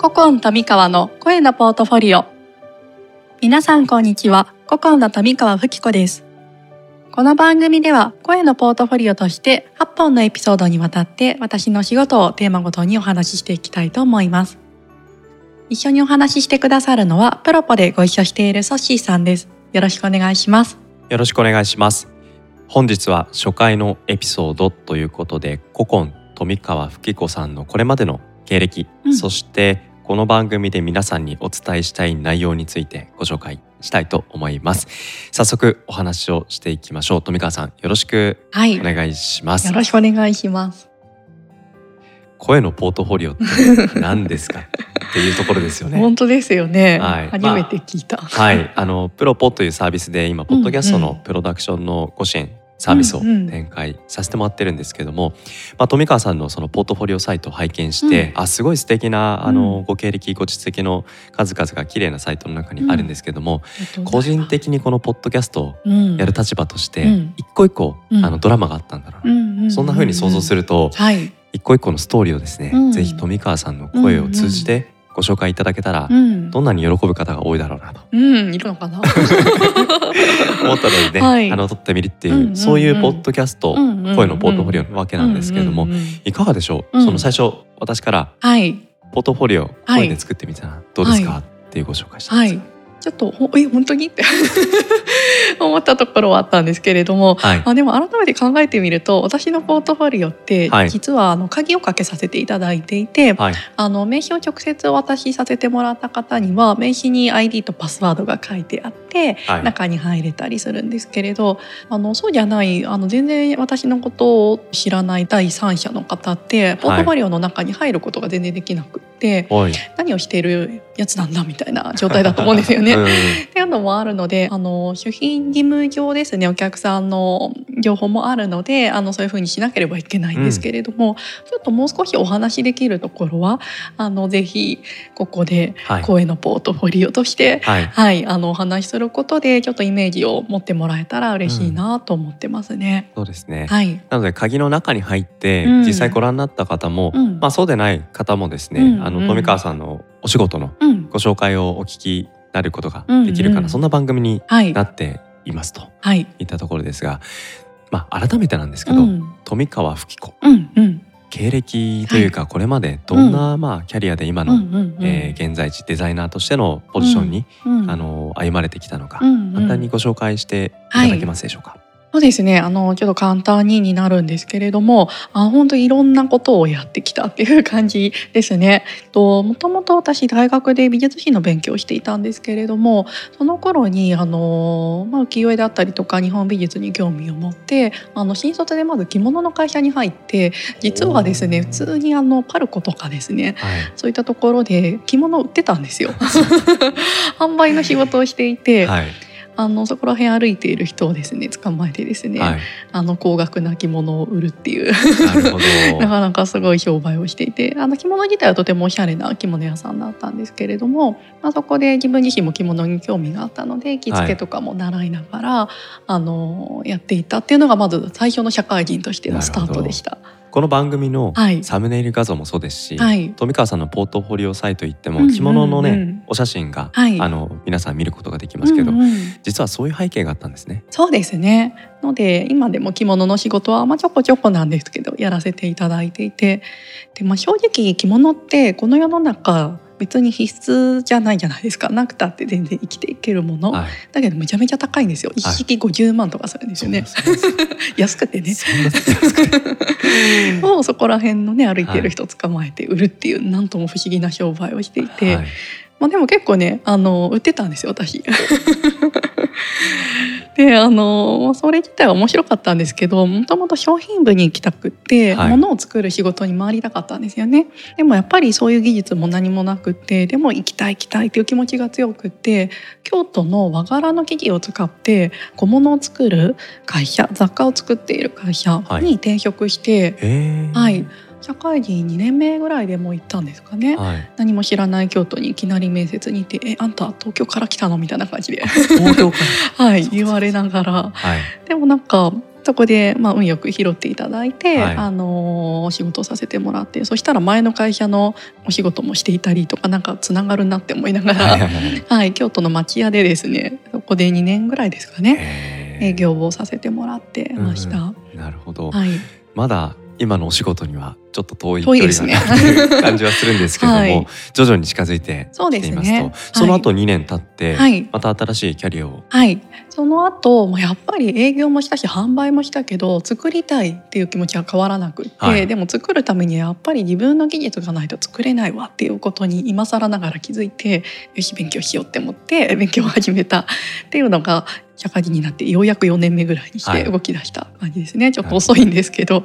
古今富川の声のポートフォリオ。皆さんこんにちは。古今の富川吹子です。この番組では声のポートフォリオとして8本のエピソードにわたって私の仕事をテーマごとにお話ししていきたいと思います。一緒にお話ししてくださるのはプロポでご一緒しているソッシーさんです。よろしくお願いします。よろしくお願いします。本日は初回のエピソードということで古今富川吹子さんのこれまでの経歴、うん、そしてこの番組で皆さんにお伝えしたい内容についてご紹介したいと思います。早速お話をしていきましょう。富川さんよろしくお願いします、はい、よろしくお願いします。声のポートフォリオって何ですか？っていうところですよね。本当ですよね、はい、初めて聞いた、まあ、はい。あのプロポというサービスで今ポッドキャストのプロダクションのご支援サービスを展開させてもらってるんですけども、うんうん、まあ、富川さんのそのポートフォリオサイトを拝見して、うん、あすごい素敵なあのご経歴ご実績の数々が綺麗なサイトの中にあるんですけども、うん、個人的にこのポッドキャストをやる立場として、一個一個、あのドラマがあったんだろうな、そんな風に想像すると、はい、一個一個のストーリーをですね、ぜひ富川さんの声を通じて、ご紹介いただけたら、うん、どんなに喜ぶ方が多いだろうなと、うん、いるのかな？思ったのでね、はい、あの撮ってみるっていううんうんうん、そういうポッドキャスト、うんうんうん、声のポートフォリオなわけなんですけれども、うんうんうん、いかがでしょう、うん、その最初私から、はい、ポートフォリオ声で作ってみたらどうですか、はい、っていうご紹介したんです、はいちょっとえ本当に？って 思ったところはあったんですけれども、はい、あでも改めて考えてみると私のポートフォリオって、はい、実はあの鍵をかけさせていただいていて、はい、あの名刺を直接お渡しさせてもらった方には名刺に ID とパスワードが書いてあって、中に入れたりするんですけれどあのそうじゃないあの全然私のことを知らない第三者の方ってポートフォリオの中に入ることが全然できなくて、何をしているやつなんだみたいな状態だと思うんですよね。うん、っていうのもあるのであの守秘義務上ですねお客さんの情報もあるのであのそういうふうにしなければいけないんですけれども、うん、ちょっともう少しお話できるところはあのぜひここで声のポートフォリオとして、はい、はい、あのお話しすることでちょっとイメージを持ってもらえたら嬉しいなと思ってますね。うん、そうですね、はい、なので鍵の中に入って実際ご覧になった方も、まあ、そうでない方もですね、あの富川さんのお仕事のご紹介をお聞きなることができるかな、うん。うん、そんな番組になっていますと、はい、いったところですが、まあ、改めてなんですけど、うん、富川吹子、うんうん、経歴というかこれまでどんな、まあ、キャリアで今の、え現在地デザイナーとしてのポジションに、あの歩まれてきたのか、簡単にご紹介していただけますでしょうか？はいそうですねあのちょっと簡単にになるんですけれどもあ本当いろんなことをやってきたっていう感じですね。ともともと私大学で美術史の勉強をしていたんですけれどもその頃にあの、まあ、浮世絵だったりとか日本美術に興味を持ってあの新卒でまず着物の会社に入って実はですね普通にあのパルコとかですね、はい、そういったところで着物を売ってたんですよ。販売の仕事をしていて、はいあのそこら辺歩いている人をですね捕まえてですね、はい、あの高額な着物を売るっていう。な かなかすごい商売をしていてあの着物自体はとてもおしゃれな着物屋さんだったんですけれども、まあ、そこで自分自身も着物に興味があったので着付けとかも習いながら、はい、あのやっていたっていうのがまず最初の社会人としてのスタートでした。この番組のサムネイル画像もそうですし、はい、富川さんのポートフォリオサイト行っても着物のね、うん。うんうん、お写真が、はい、あの皆さん見ることができますけど、うんうん、実はそういう背景があったんですね。そうですね。ので今でも着物の仕事はまあちょこちょこなんですけどやらせていただいていて。で、まあ、正直着物ってこの世の中別に必須じゃないじゃないですか。なくたって全然生きていけるもの、はい、だけどめちゃめちゃ高いんですよ。一式50万とかするんですよね、はい、安くてね。もうそこら辺のね歩いてる人捕まえて売るっていう何とも不思議な商売をしていて、はい、まあでも結構ねあの売ってたんですよ私。であのそれ自体は面白かったんですけどもともと商品部に行きたくって、はい、物を作る仕事に回りたかったんですよね。でもやっぱりそういう技術も何もなくってでも行きたい行きたいっていう気持ちが強くって京都の和柄の生地を使って小物を作る会社雑貨を作っている会社に転職して、はい、はい社会人2年目ぐらいでもう行ったんですかね、はい、何も知らない京都にいきなり面接に行って「えあんた東京から来たの?」みたいな感じで。はい言われながら、はい、でもなんかそこで、まあ、運よく拾っていただいて、はい、あのお仕事をさせてもらってそしたら前の会社のお仕事もしていたりとかなんかつながるなって思いながら、はい、はい、京都の町屋でですねそこで2年ぐらいですかね。営業をさせてもらってました。うん、なるほど、はい、まだ今のお仕事にはちょっと遠い距離だなっていう感じはするんですけども、はい、徐々に近づいてきていますと、ね、その後2年経って、はい、また新しいキャリアを。はい、その後やっぱり営業もしたし販売もしたけど作りたいっていう気持ちは変わらなくって、はい、でも作るためにやっぱり自分の技術がないと作れないわっていうことに今更ながら気づいてよし勉強しようって思って勉強を始めたっていうのが社会人になってようやく4年目ぐらいにして動き出した感じですね、はい、ちょっと遅いんですけど。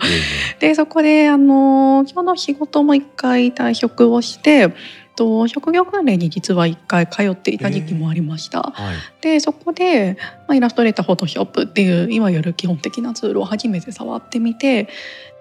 でそこであの今日の仕事も一回退職をしてと職業訓練に実は一回通っていた時期もありました。はい、でそこで、まあ、イラストレーターフォトショップっていういわゆる基本的なツールを初めて触ってみて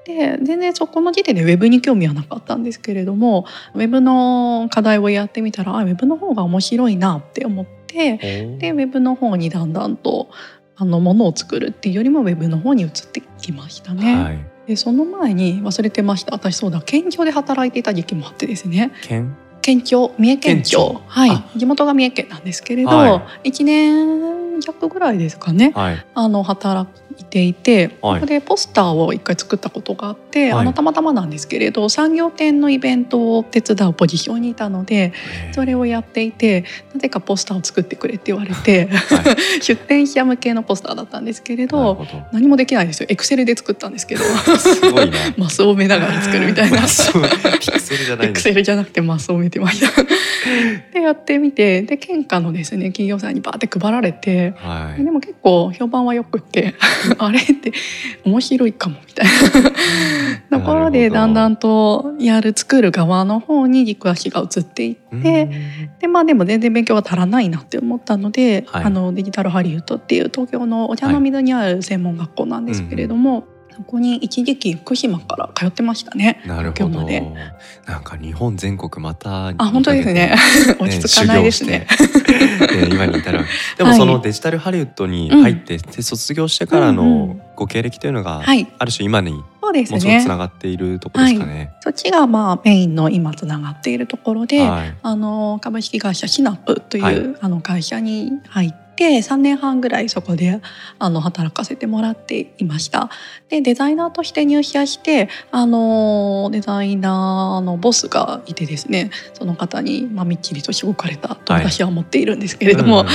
で全然そこの時点でウェブに興味はなかったんですけれどもウェブの課題をやってみたらあウェブの方が面白いなって思ってでウェブの方にだんだんとあのものを作るっていうよりもウェブの方に移ってきましたね。はい、でその前に忘れてました。私そうだ県庁で働いていた時期もあってですね。県県庁三重県庁。はい。地元が三重県なんですけれど、はい、1年弱ぐらいですかね、はい、あの働いていて、ここでポスターを一回作ったことがあって、あのたまたまなんですけれど産業展のイベントを手伝うポジションにいたのでそれをやっていてなぜかポスターを作ってくれって言われて、出展者向けのポスターだったんですけれど何もできないですよ。エクセルで作ったんですけど。すごいね マスを埋めながら作るみたいな。エクセルじゃないエクセルじゃなくてマスを埋めてました でやってみてで県下のですね企業さんにバーって配られて、はい、でも結構評判はよくって あれって面白いかもみたいな。ところでだんだんとやる作る側の方に軸足が移っていってでまあでも全然勉強が足らないなって思ったので、はい、あのデジタルハリウッドっていう東京のお茶の水にある専門学校なんですけれども、はいそこに一時期福島から通ってましたね。なるほど。なんか日本全国またあ本当ですね。落ち着かないですね。ね今に至る。でもそのデジタルハリウッドに入って、で卒業してからのご経歴というのが、ある種今にそうですね。つながっているところですかね。はい、そっちがまあメインの今つながっているところで、はい、あの株式会社シナプという、はい、あの会社に入ってて3年半ぐらいそこであの働かせてもらっていました。でデザイナーとして入社してあのデザイナーのボスがいてですねその方に、まあ、みっちりとしごかれたと私は思っているんですけれども、はい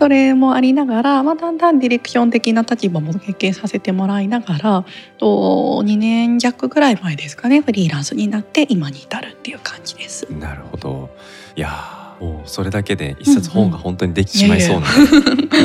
それもありながら、まあ、だんだんディレクション的な立場も経験させてもらいながらと2年弱ぐらい前ですかねフリーランスになって今に至るっていう感じです。なるほどいやもうそれだけで一冊本が本当にできてしまいそうな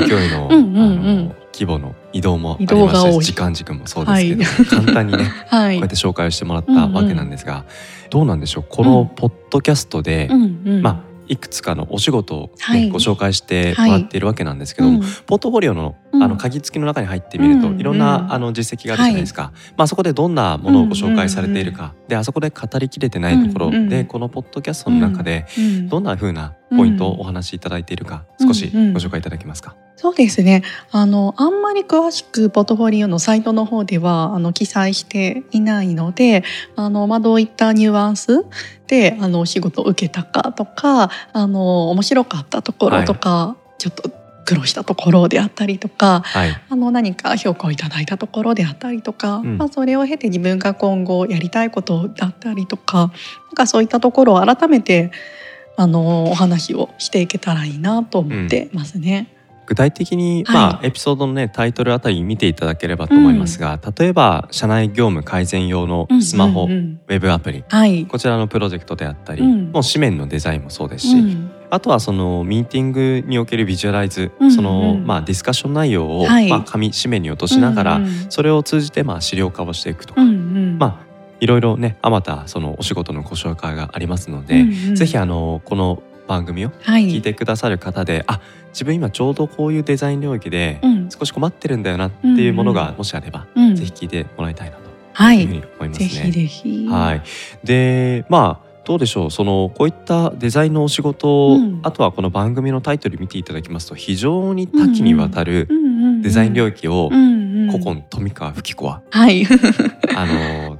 勢いの 規模の移動もありましたし時間軸もそうですけど、はい、簡単にね、はい、こうやって紹介をしてもらったわけなんですが、うんうん、どうなんでしょう？このポッドキャストで、うん。うん、まあいくつかのお仕事を、ねはい、ご紹介してもらっているわけなんですけども、はいポートフォリオのあの鍵付きの中に入ってみると、いろんなあの実績があるじゃないですか、まあ、そこでどんなものをご紹介されているか、であそこで語りきれてないところで、このポッドキャストの中でどんなふうなポイントをお話しいただいているか、少しご紹介いただけますか？そうですね。あのあんまり詳しくポートフォリオのサイトの方ではあの記載していないのであの、まあ、どういったニュアンスであのお仕事を受けたかとかあの面白かったところとか、はい、ちょっと苦労したところであったりとか、はい、あの何か評価をいただいたところであったりとか、うん、まあ、それを経て自分が今後やりたいことだったりとかなんかそういったところを改めてあのお話をしていけたらいいなと思ってますね。うん。具体的に、まあ、エピソードのねタイトルあたり見ていただければと思いますが、うん、例えば社内業務改善用のスマホ、ウェブアプリ、はい、こちらのプロジェクトであったり、うん、もう紙面のデザインもそうですし、うん、あとはそのミーティングにおけるビジュアライズ、そのまあディスカッション内容を、まあ紙紙面に落としながら、それを通じてまあ資料化をしていくとか、まあいろいろねあまたそのお仕事のご紹介がありますので、ぜひあのこの番組を聞いてくださる方で、はい、あ自分今ちょうどこういうデザイン領域で少し困ってるんだよなっていうものがもしあれば、うん、ぜひ聞いてもらいたいなというふうに思いますね。はい、ぜひぜひ。はい、でまあどうでしょう？そのこういったデザインのお仕事、うん、あとはこの番組のタイトル見ていただきますと非常に多岐にわたるデザイン領域を古今富川吹子は、はい、あの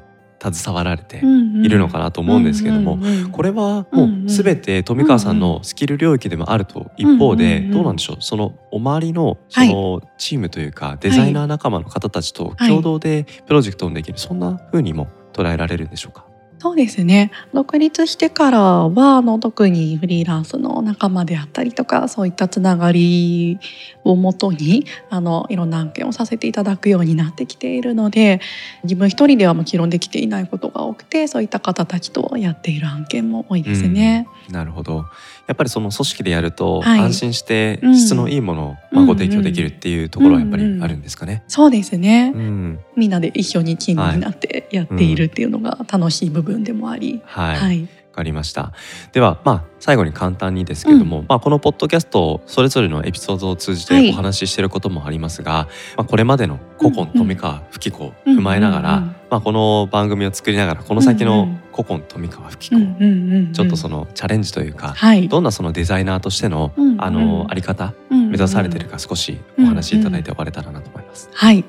携わられているのかなと思うんですけども、これはもう全て富川さんのスキル領域でもあると一方でどうなんでしょう？そのお周りのそのチームというかデザイナー仲間の方たちと共同でプロジェクトをできるそんな風にも捉えられるんでしょうか？そうですね。独立してからはあの特にフリーランスの仲間であったりとかそういったつながりをもとにあのいろんな案件をさせていただくようになってきているので自分一人ではもちろんできていないことが多くてそういった方たちとやっている案件も多いですね。うん、なるほど。やっぱりその組織でやると安心して質のいいものをまあご提供できるっていうところはやっぱりあるんですかね？うんうん、そうですね、うん、みんなで一緒にチームになってやっているっていうのが楽しい部分でもあり、はい、はい。かりました。ではまあ最後に簡単にですけども、うん、まあ、このポッドキャストそれぞれのエピソードを通じてお話ししていることもありますが、はい、まあ、これまでの古今富川吹子を踏まえながら、まあ、この番組を作りながらこの先の古今富川吹子、ちょっとそのチャレンジというか、はい、どんなそのデザイナーとしての、あのあり方、目指されてるか少しお話しいただいて終われたらなと思います。はい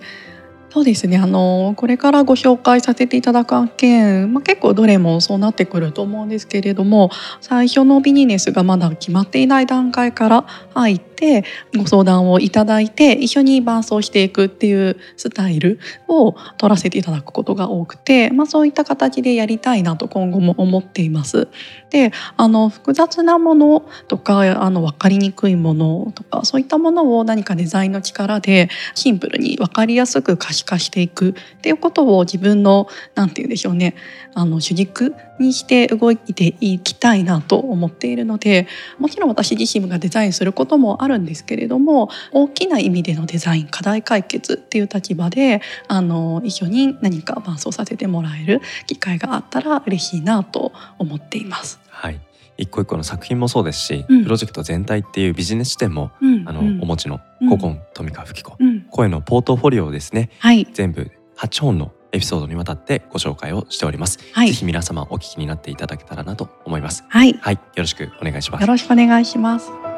そうですね。あのこれからご紹介させていただく案件、まあ、結構どれもそうなってくると思うんですけれども最初のビジネスがまだ決まっていない段階から入っててご相談をいただいて一緒に伴走していくっていうスタイルを取らせていただくことが多くて、まあ、そういった形でやりたいなと今後も思っています。であの複雑なものとかあの分かりにくいものとかそういったものを何かデザインの力でシンプルに分かりやすく可視化していくっていうことを自分の何て言うんでしょうねあの主軸にして動いていきたいなと思っているのでもちろん私自身がデザインすることもあるんですけれども大きな意味でのデザイン課題解決っていう立場であの一緒に何か伴走させてもらえる機会があったら嬉しいなと思っています。はい。一個一個の作品もそうですし、うん、プロジェクト全体っていうビジネス視点も、うん、あの、うん、お持ちの古今富川吹子、声のポートフォリオをですね、はい、全部8本のエピソードにわたってご紹介をしております、はい、ぜひ皆様お聞きになっていただけたらなと思います。はい、はい、よろしくお願いします。よろしくお願いします